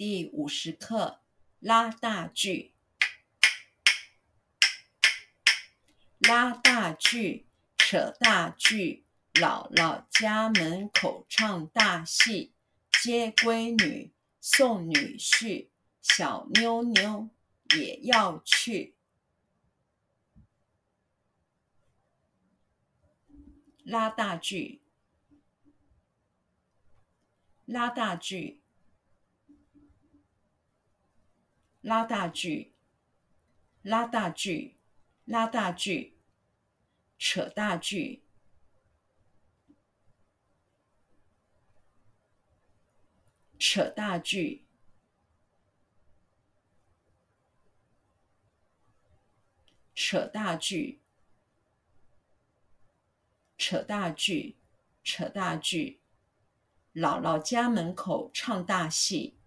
第五十课拉大锯。拉大锯，扯大锯，姥姥家门口唱大戏，接闺女，送女婿，小妞妞也要去。拉大锯，拉大锯，拉大锯，拉大锯。拉大锯，扯大锯，扯大锯，扯大锯，扯大锯，扯大锯，姥姥家门口唱大戏。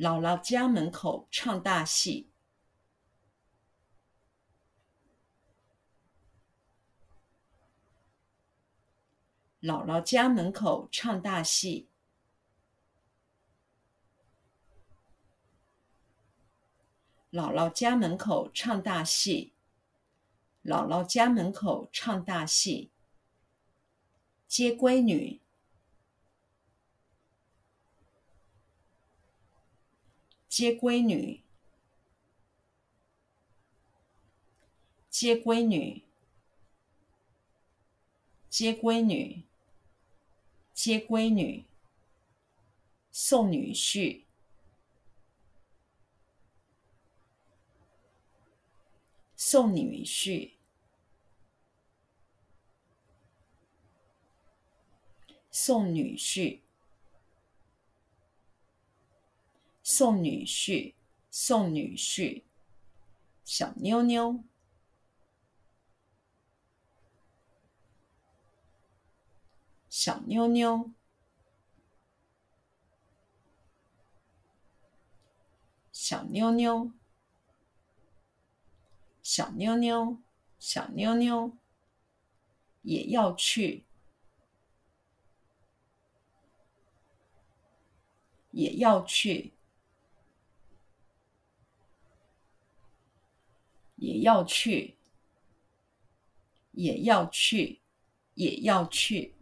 姥姥家门口唱大戏。姥姥家门口唱大戏。姥姥家门口唱大戏。姥姥家门口唱大戏。接闺女。接闺女，接闺女，接闺女，接闺女，送女婿，送女婿，送女婿。送女婿，送女婿，小妞妞，小妞妞，小妞妞，小妞妞，小妞妞，也要去，也要去。也要去，也要去，也要去。